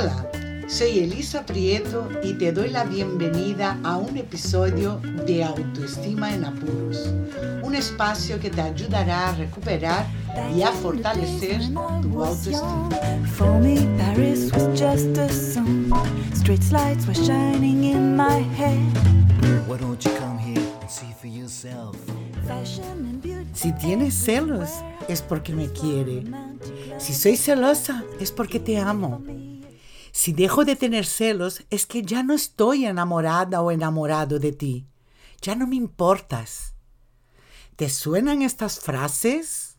Hola, soy Elisa Prieto y te doy la bienvenida a un episodio de Autoestima en Apuros, un espacio que te ayudará a recuperar y a fortalecer tu autoestima. For me, Paris was just a song. Street lights were shining in my head. Why don't you come here and see for yourself? Si tienes celos, es porque me quiere. Si soy celosa, es porque te amo. Si dejo de tener celos, es que ya no estoy enamorada o enamorado de ti. Ya no me importas. ¿Te suenan estas frases?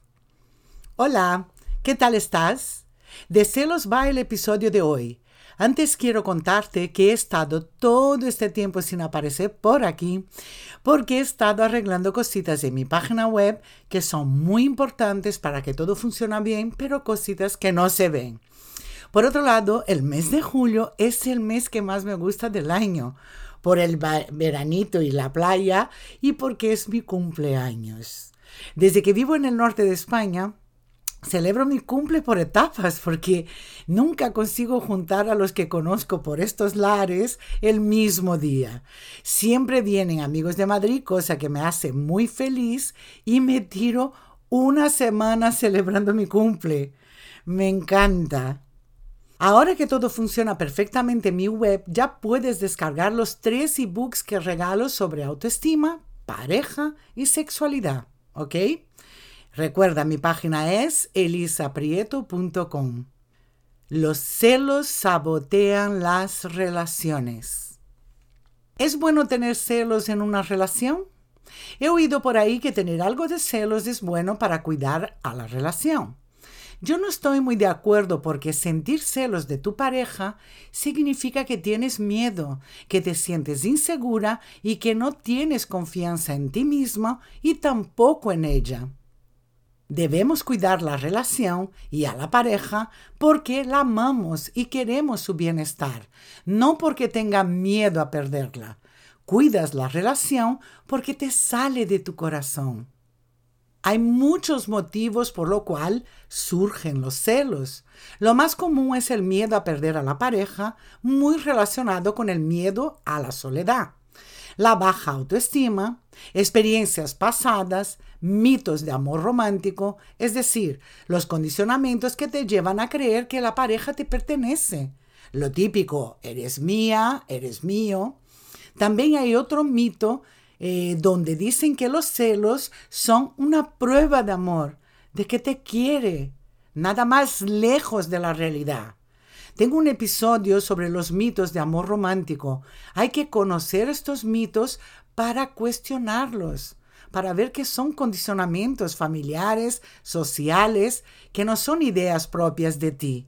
Hola, ¿qué tal estás? De celos va el episodio de hoy. Antes quiero contarte que he estado todo este tiempo sin aparecer por aquí porque he estado arreglando cositas en mi página web que son muy importantes para que todo funcione bien, pero cositas que no se ven. Por otro lado, el mes de julio es el mes que más me gusta del año, por el veranito y la playa y porque es mi cumpleaños. Desde que vivo en el norte de España, celebro mi cumple por etapas porque nunca consigo juntar a los que conozco por estos lares el mismo día. Siempre vienen amigos de Madrid, cosa que me hace muy feliz y me tiro una semana celebrando mi cumple. Me encanta. Ahora que todo funciona perfectamente en mi web, ya puedes descargar los tres ebooks que regalo sobre autoestima, pareja y sexualidad. ¿Ok? Recuerda, mi página es elisaprieto.com. Los celos sabotean las relaciones. ¿Es bueno tener celos en una relación? He oído por ahí que tener algo de celos es bueno para cuidar a la relación. Yo no estoy muy de acuerdo porque sentir celos de tu pareja significa que tienes miedo, que te sientes insegura y que no tienes confianza en ti mismo y tampoco en ella. Debemos cuidar la relación y a la pareja porque la amamos y queremos su bienestar, no porque tenga miedo a perderla. Cuidas la relación porque te sale de tu corazón. Hay muchos motivos por lo cual surgen los celos. Lo más común es el miedo a perder a la pareja, muy relacionado con el miedo a la soledad. La baja autoestima, experiencias pasadas, mitos de amor romántico, es decir, los condicionamientos que te llevan a creer que la pareja te pertenece. Lo típico, eres mía, eres mío. También hay otro mito eh, donde dicen que los celos son una prueba de amor, de que te quiere, nada más lejos de la realidad. Tengo un episodio sobre los mitos de amor romántico. Hay que conocer estos mitos para cuestionarlos, para ver que son condicionamientos familiares, sociales, que no son ideas propias de ti.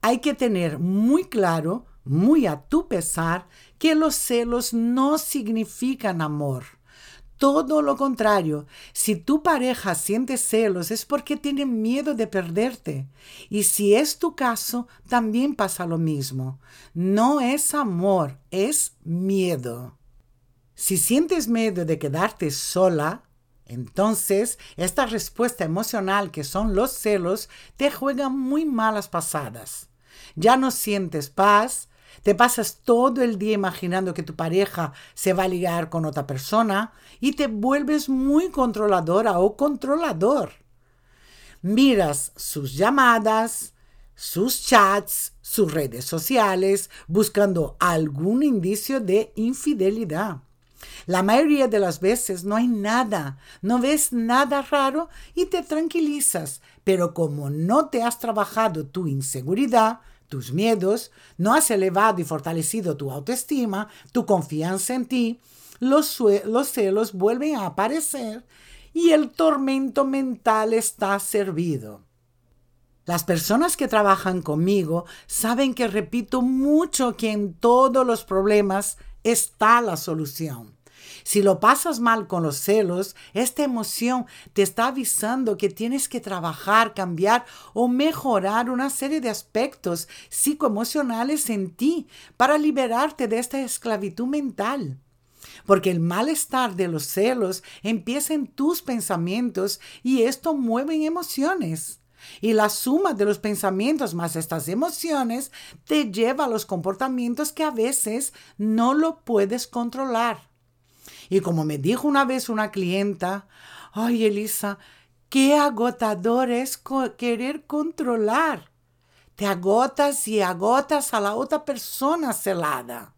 Hay que tener muy claro muy a tu pesar, que los celos no significan amor. Todo lo contrario, si tu pareja siente celos es porque tiene miedo de perderte. Y si es tu caso, también pasa lo mismo. No es amor, es miedo. Si sientes miedo de quedarte sola, entonces esta respuesta emocional que son los celos te juega muy malas pasadas. Ya no sientes paz, te pasas todo el día imaginando que tu pareja se va a ligar con otra persona y te vuelves muy controladora o controlador. Miras sus llamadas, sus chats, sus redes sociales, buscando algún indicio de infidelidad. La mayoría de las veces no hay nada, no ves nada raro y te tranquilizas, pero como no te has trabajado tu inseguridad, tus miedos, no has elevado y fortalecido tu autoestima, tu confianza en ti, los, los celos vuelven a aparecer y el tormento mental está servido. Las personas que trabajan conmigo saben que repito mucho que en todos los problemas está la solución. Si lo pasas mal con los celos, esta emoción te está avisando que tienes que trabajar, cambiar o mejorar una serie de aspectos psicoemocionales en ti para liberarte de esta esclavitud mental. Porque el malestar de los celos empieza en tus pensamientos y esto mueve emociones. Y la suma de los pensamientos más estas emociones te lleva a los comportamientos que a veces no lo puedes controlar. Y como me dijo una vez una clienta, ay Elisa, qué agotador es querer controlar. Te agotas y agotas a la otra persona celada.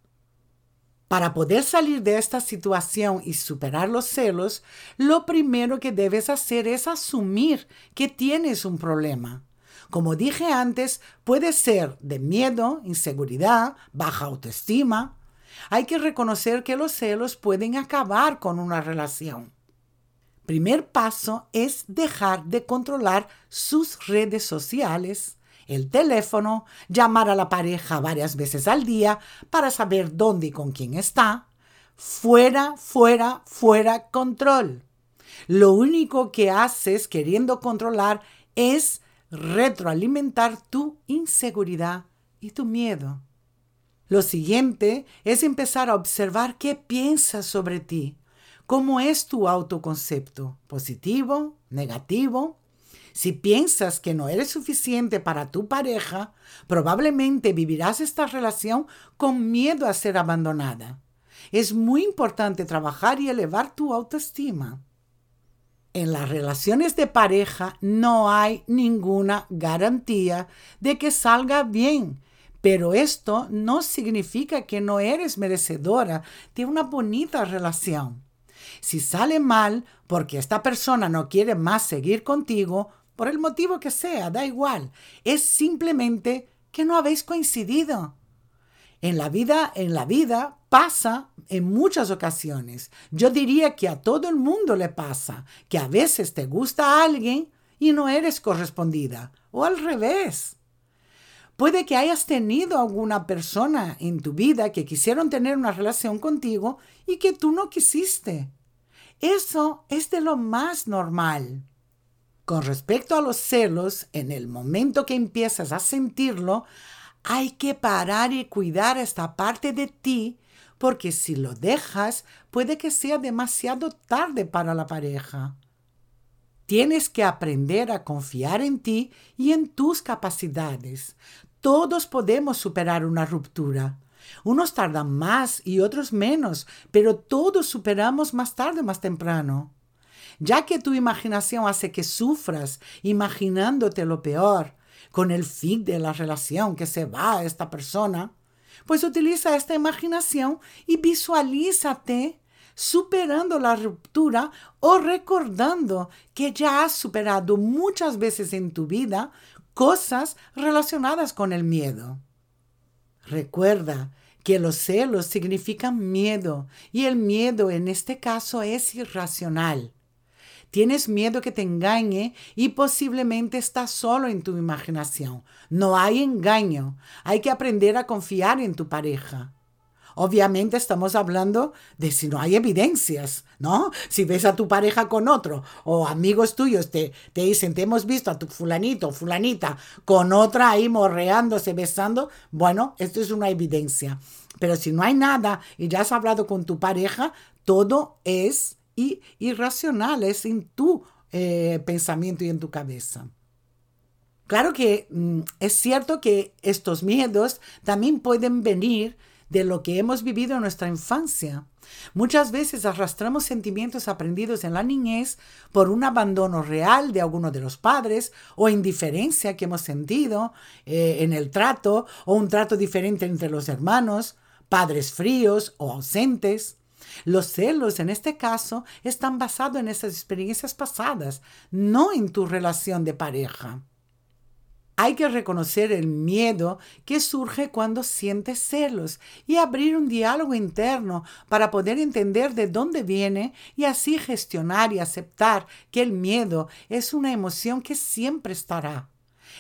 Para poder salir de esta situación y superar los celos, lo primero que debes hacer es asumir que tienes un problema. Como dije antes, puede ser de miedo, inseguridad, baja autoestima. Hay que reconocer que los celos pueden acabar con una relación. Primer paso es dejar de controlar sus redes sociales, el teléfono, llamar a la pareja varias veces al día para saber dónde y con quién está. Fuera, fuera, fuera control. Lo único que haces queriendo controlar es retroalimentar tu inseguridad y tu miedo. Lo siguiente es empezar a observar qué piensas sobre ti, cómo es tu autoconcepto, positivo, negativo, si piensas que no eres suficiente para tu pareja, probablemente vivirás esta relación con miedo a ser abandonada. Es muy importante trabajar y elevar tu autoestima. En las relaciones de pareja no hay ninguna garantía de que salga bien, pero esto no significa que no eres merecedora de una bonita relación. Si sale mal porque esta persona no quiere más seguir contigo, por el motivo que sea, da igual. Es simplemente que no habéis coincidido. En la vida, en la vida pasa en muchas ocasiones. Yo diría que a todo el mundo le pasa, que a veces te gusta alguien y no eres correspondida, o al revés. Puede que hayas tenido alguna persona en tu vida que quisieron tener una relación contigo y que tú no quisiste. Eso es de lo más normal. Con respecto a los celos, en el momento que empiezas a sentirlo, hay que parar y cuidar esta parte de ti, porque si lo dejas, puede que sea demasiado tarde para la pareja. Tienes que aprender a confiar en ti y en tus capacidades. Todos podemos superar una ruptura. Unos tardan más y otros menos, pero todos superamos más tarde o más temprano. Ya que tu imaginación hace que sufras imaginándote lo peor, con el fin de la relación que se va a esta persona, pues utiliza esta imaginación y visualízate superando la ruptura o recordando que ya has superado muchas veces en tu vida cosas relacionadas con el miedo. Recuerda que los celos significan miedo y el miedo en este caso es irracional. Tienes miedo que te engañe y posiblemente estás solo en tu imaginación. No hay engaño. Hay que aprender a confiar en tu pareja. Obviamente estamos hablando de si no hay evidencias, ¿no? Si ves a tu pareja con otro o amigos tuyos te, te dicen, te hemos visto a tu fulanito fulanita con otra ahí morreándose, besando, bueno, esto es una evidencia. Pero si no hay nada y ya has hablado con tu pareja, todo es y irracionales en tu eh, pensamiento y en tu cabeza. Claro que mm, es cierto que estos miedos también pueden venir de lo que hemos vivido en nuestra infancia. Muchas veces arrastramos sentimientos aprendidos en la niñez por un abandono real de alguno de los padres o indiferencia que hemos sentido eh, en el trato o un trato diferente entre los hermanos, padres fríos o ausentes. Los celos en este caso están basados en esas experiencias pasadas, no en tu relación de pareja. Hay que reconocer el miedo que surge cuando sientes celos y abrir un diálogo interno para poder entender de dónde viene y así gestionar y aceptar que el miedo es una emoción que siempre estará.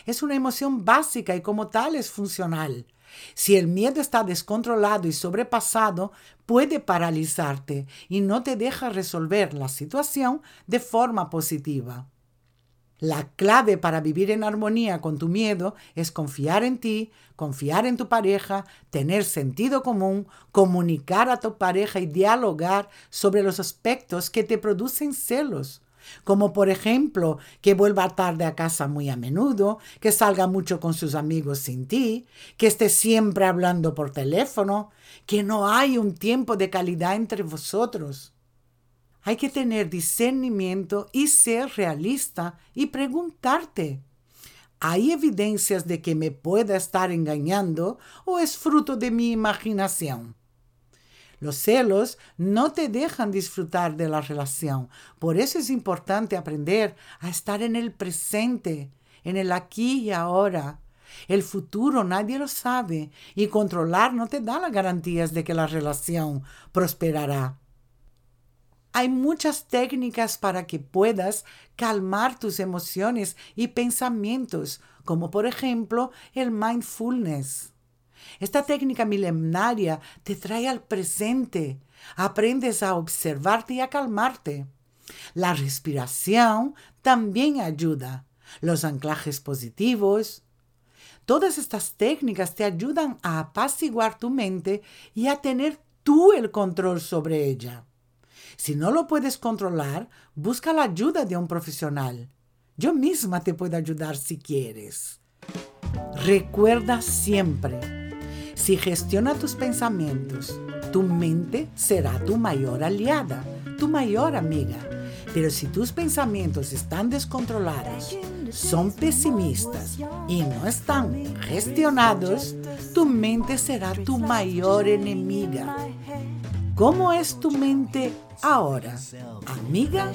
Es una emoción básica y como tal es funcional. Si el miedo está descontrolado y sobrepasado, puede paralizarte y no te deja resolver la situación de forma positiva. La clave para vivir en armonía con tu miedo es confiar en ti, confiar en tu pareja, tener sentido común, comunicar a tu pareja y dialogar sobre los aspectos que te producen celos. como por ejemplo que vuelva tarde a casa muy a menudo, que salga mucho con sus amigos sin ti, que esté siempre hablando por teléfono, que no hay un tiempo de calidad entre vosotros. Hay que tener discernimiento y ser realista y preguntarte, ¿hay evidencias de que me pueda estar engañando o es fruto de mi imaginación? Los celos no te dejan disfrutar de la relación. Por eso es importante aprender a estar en el presente, en el aquí y ahora. El futuro nadie lo sabe y controlar no te da las garantías de que la relación prosperará. Hay muchas técnicas para que puedas calmar tus emociones y pensamientos, como por ejemplo el mindfulness. Esta técnica milenaria te trae al presente. Aprendes a observarte y a calmarte. La respiración también ayuda. Los anclajes positivos. Todas estas técnicas te ayudan a apaciguar tu mente y a tener tú el control sobre ella. Si no lo puedes controlar, busca la ayuda de un profesional. Yo misma te puedo ayudar si quieres. Recuerda siempre si gestiona tus pensamientos, tu mente será tu mayor aliada, tu mayor amiga. Pero si tus pensamientos están descontrolados, son pesimistas y no están gestionados, tu mente será tu mayor enemiga. ¿Cómo es tu mente ahora? ¿Amiga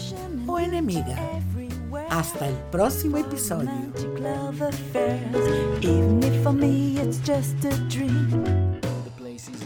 o enemiga? Hasta el próximo episodio.